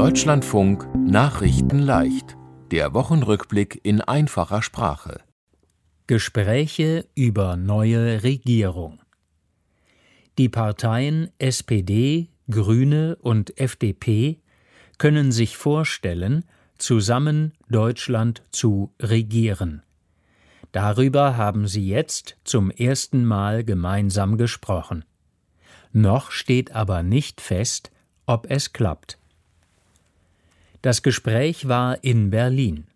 Deutschlandfunk Nachrichten leicht. Der Wochenrückblick in einfacher Sprache. Gespräche über neue Regierung. Die Parteien SPD, Grüne und FDP können sich vorstellen, zusammen Deutschland zu regieren. Darüber haben sie jetzt zum ersten Mal gemeinsam gesprochen. Noch steht aber nicht fest, ob es klappt. Das Gespräch war in Berlin.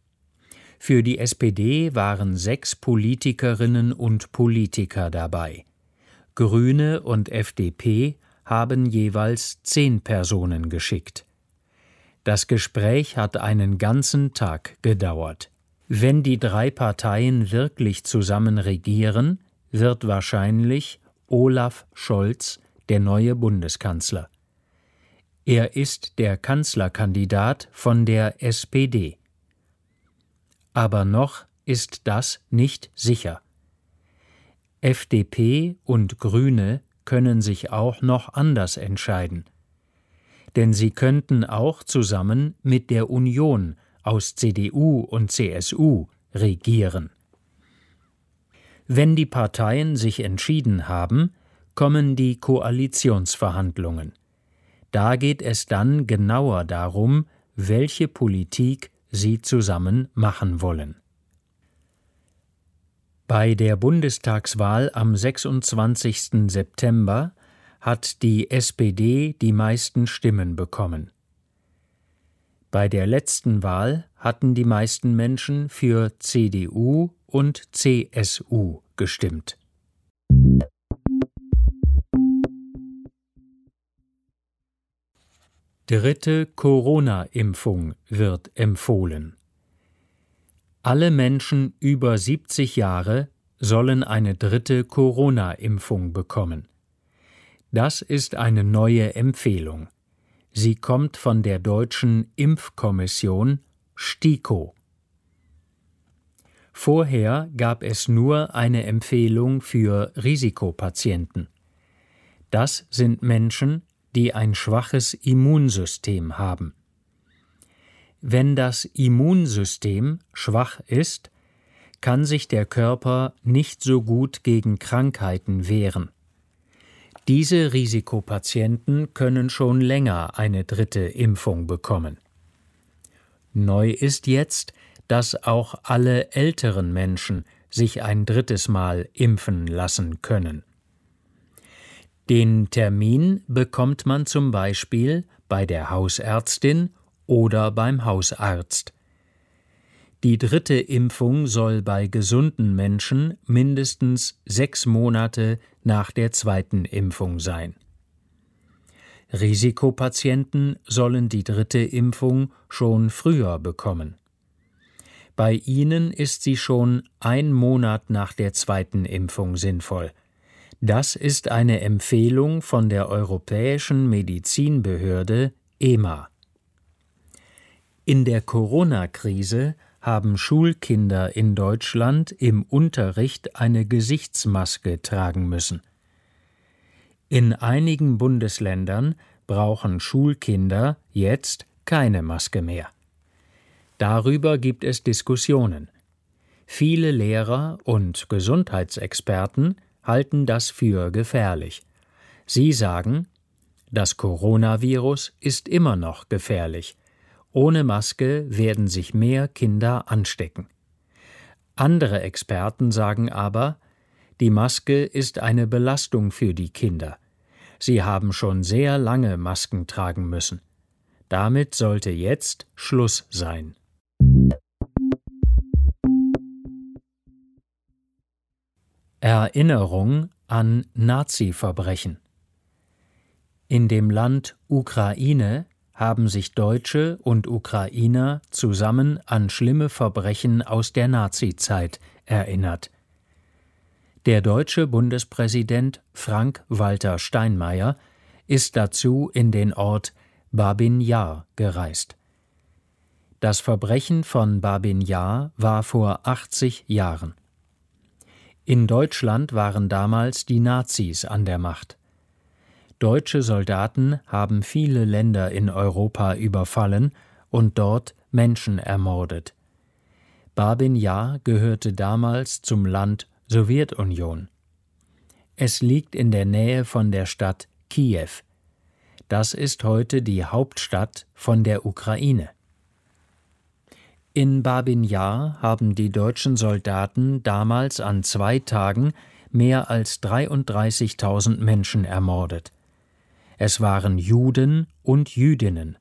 Für die SPD waren sechs Politikerinnen und Politiker dabei. Grüne und FDP haben jeweils zehn Personen geschickt. Das Gespräch hat einen ganzen Tag gedauert. Wenn die drei Parteien wirklich zusammen regieren, wird wahrscheinlich Olaf Scholz der neue Bundeskanzler. Er ist der Kanzlerkandidat von der SPD. Aber noch ist das nicht sicher. FDP und Grüne können sich auch noch anders entscheiden. Denn sie könnten auch zusammen mit der Union aus CDU und CSU regieren. Wenn die Parteien sich entschieden haben, kommen die Koalitionsverhandlungen. Da geht es dann genauer darum, welche Politik sie zusammen machen wollen. Bei der Bundestagswahl am 26. September hat die SPD die meisten Stimmen bekommen. Bei der letzten Wahl hatten die meisten Menschen für CDU und CSU gestimmt. Dritte Corona-Impfung wird empfohlen. Alle Menschen über 70 Jahre sollen eine dritte Corona-Impfung bekommen. Das ist eine neue Empfehlung. Sie kommt von der deutschen Impfkommission STIKO. Vorher gab es nur eine Empfehlung für Risikopatienten. Das sind Menschen, die ein schwaches Immunsystem haben. Wenn das Immunsystem schwach ist, kann sich der Körper nicht so gut gegen Krankheiten wehren. Diese Risikopatienten können schon länger eine dritte Impfung bekommen. Neu ist jetzt, dass auch alle älteren Menschen sich ein drittes Mal impfen lassen können. Den Termin bekommt man zum Beispiel bei der Hausärztin oder beim Hausarzt. Die dritte Impfung soll bei gesunden Menschen mindestens sechs Monate nach der zweiten Impfung sein. Risikopatienten sollen die dritte Impfung schon früher bekommen. Bei ihnen ist sie schon ein Monat nach der zweiten Impfung sinnvoll – das ist eine Empfehlung von der Europäischen Medizinbehörde EMA. In der Corona-Krise haben Schulkinder in Deutschland im Unterricht eine Gesichtsmaske tragen müssen. In einigen Bundesländern brauchen Schulkinder jetzt keine Maske mehr. Darüber gibt es Diskussionen. Viele Lehrer und Gesundheitsexperten halten das für gefährlich. Sie sagen, das Coronavirus ist immer noch gefährlich. Ohne Maske werden sich mehr Kinder anstecken. Andere Experten sagen aber, die Maske ist eine Belastung für die Kinder. Sie haben schon sehr lange Masken tragen müssen. Damit sollte jetzt Schluss sein. Erinnerung an Nazi-Verbrechen. In dem Land Ukraine haben sich Deutsche und Ukrainer zusammen an schlimme Verbrechen aus der Nazizeit erinnert. Der deutsche Bundespräsident Frank-Walter Steinmeier ist dazu in den Ort Babin Yar gereist. Das Verbrechen von Babin Yar war vor 80 Jahren. In Deutschland waren damals die Nazis an der Macht. Deutsche Soldaten haben viele Länder in Europa überfallen und dort Menschen ermordet. Babin gehörte damals zum Land Sowjetunion. Es liegt in der Nähe von der Stadt Kiew. Das ist heute die Hauptstadt von der Ukraine. In Babin Jar haben die deutschen Soldaten damals an zwei Tagen mehr als 33.000 Menschen ermordet. Es waren Juden und Jüdinnen.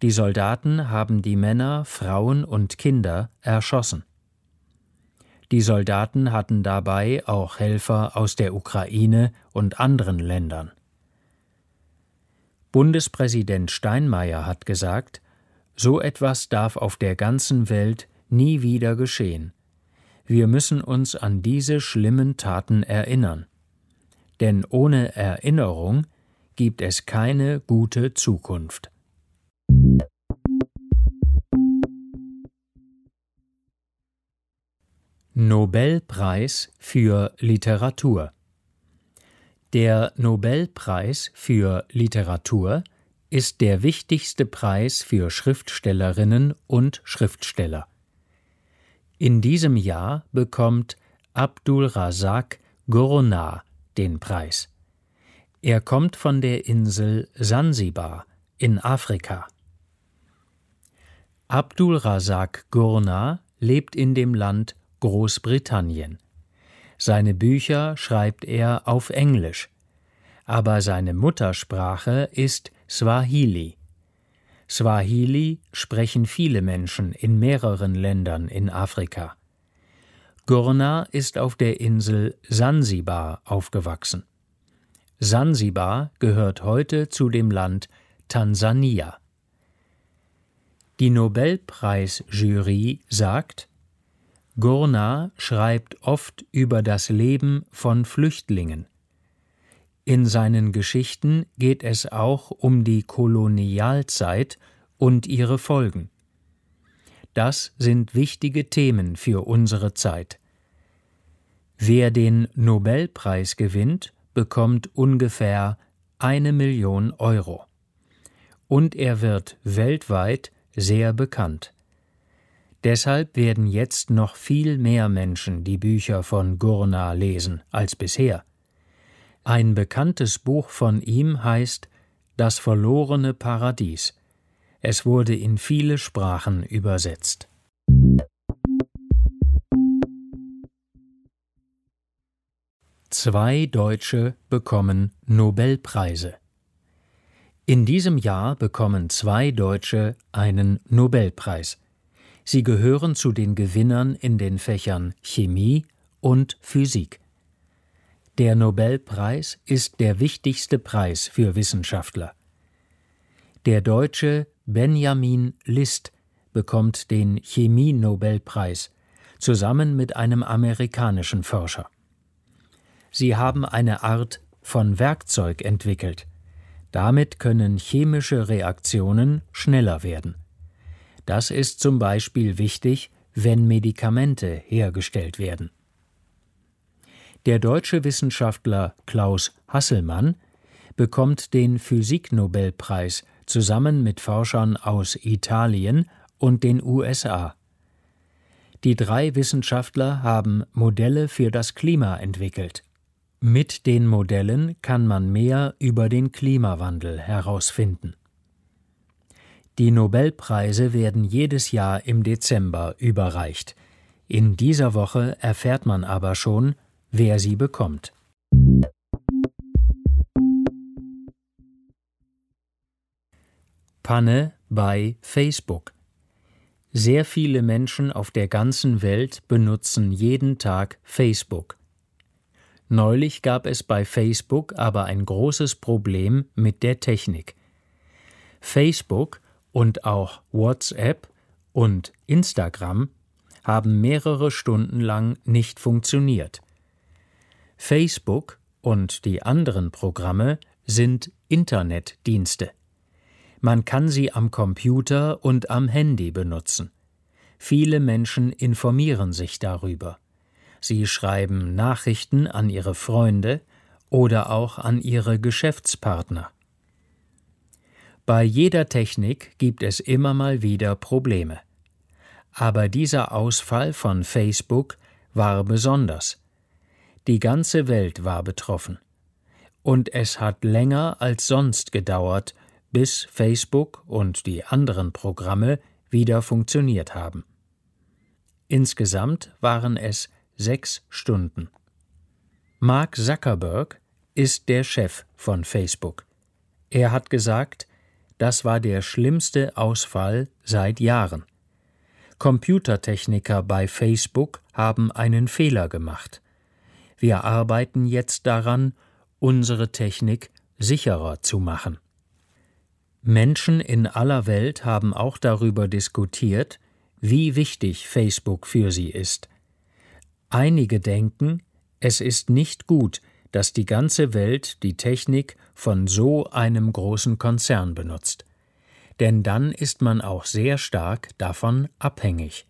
Die Soldaten haben die Männer, Frauen und Kinder erschossen. Die Soldaten hatten dabei auch Helfer aus der Ukraine und anderen Ländern. Bundespräsident Steinmeier hat gesagt, so etwas darf auf der ganzen Welt nie wieder geschehen. Wir müssen uns an diese schlimmen Taten erinnern. Denn ohne Erinnerung gibt es keine gute Zukunft. Nobelpreis für Literatur Der Nobelpreis für Literatur ist der wichtigste Preis für Schriftstellerinnen und Schriftsteller. In diesem Jahr bekommt Abdul Razak Gurnah den Preis. Er kommt von der Insel Sansibar in Afrika. Abdul Razak Gurnah lebt in dem Land Großbritannien. Seine Bücher schreibt er auf Englisch, aber seine Muttersprache ist Swahili. Swahili sprechen viele Menschen in mehreren Ländern in Afrika. Gurna ist auf der Insel Sansibar aufgewachsen. Sansibar gehört heute zu dem Land Tansania. Die Nobelpreisjury sagt, Gurna schreibt oft über das Leben von Flüchtlingen. In seinen Geschichten geht es auch um die Kolonialzeit und ihre Folgen. Das sind wichtige Themen für unsere Zeit. Wer den Nobelpreis gewinnt, bekommt ungefähr eine Million Euro. Und er wird weltweit sehr bekannt. Deshalb werden jetzt noch viel mehr Menschen die Bücher von Gurna lesen als bisher. Ein bekanntes Buch von ihm heißt Das verlorene Paradies. Es wurde in viele Sprachen übersetzt. Zwei Deutsche bekommen Nobelpreise. In diesem Jahr bekommen zwei Deutsche einen Nobelpreis. Sie gehören zu den Gewinnern in den Fächern Chemie und Physik. Der Nobelpreis ist der wichtigste Preis für Wissenschaftler. Der Deutsche Benjamin List bekommt den Chemie-Nobelpreis zusammen mit einem amerikanischen Forscher. Sie haben eine Art von Werkzeug entwickelt. Damit können chemische Reaktionen schneller werden. Das ist zum Beispiel wichtig, wenn Medikamente hergestellt werden. Der deutsche Wissenschaftler Klaus Hasselmann bekommt den Physiknobelpreis zusammen mit Forschern aus Italien und den USA. Die drei Wissenschaftler haben Modelle für das Klima entwickelt. Mit den Modellen kann man mehr über den Klimawandel herausfinden. Die Nobelpreise werden jedes Jahr im Dezember überreicht. In dieser Woche erfährt man aber schon, wer sie bekommt. Panne bei Facebook. Sehr viele Menschen auf der ganzen Welt benutzen jeden Tag Facebook. Neulich gab es bei Facebook aber ein großes Problem mit der Technik. Facebook und auch WhatsApp und Instagram haben mehrere Stunden lang nicht funktioniert. Facebook und die anderen Programme sind Internetdienste. Man kann sie am Computer und am Handy benutzen. Viele Menschen informieren sich darüber. Sie schreiben Nachrichten an ihre Freunde oder auch an ihre Geschäftspartner. Bei jeder Technik gibt es immer mal wieder Probleme. Aber dieser Ausfall von Facebook war besonders. Die ganze Welt war betroffen. Und es hat länger als sonst gedauert, bis Facebook und die anderen Programme wieder funktioniert haben. Insgesamt waren es sechs Stunden. Mark Zuckerberg ist der Chef von Facebook. Er hat gesagt, das war der schlimmste Ausfall seit Jahren. Computertechniker bei Facebook haben einen Fehler gemacht. Wir arbeiten jetzt daran, unsere Technik sicherer zu machen. Menschen in aller Welt haben auch darüber diskutiert, wie wichtig Facebook für sie ist. Einige denken, es ist nicht gut, dass die ganze Welt die Technik von so einem großen Konzern benutzt. Denn dann ist man auch sehr stark davon abhängig.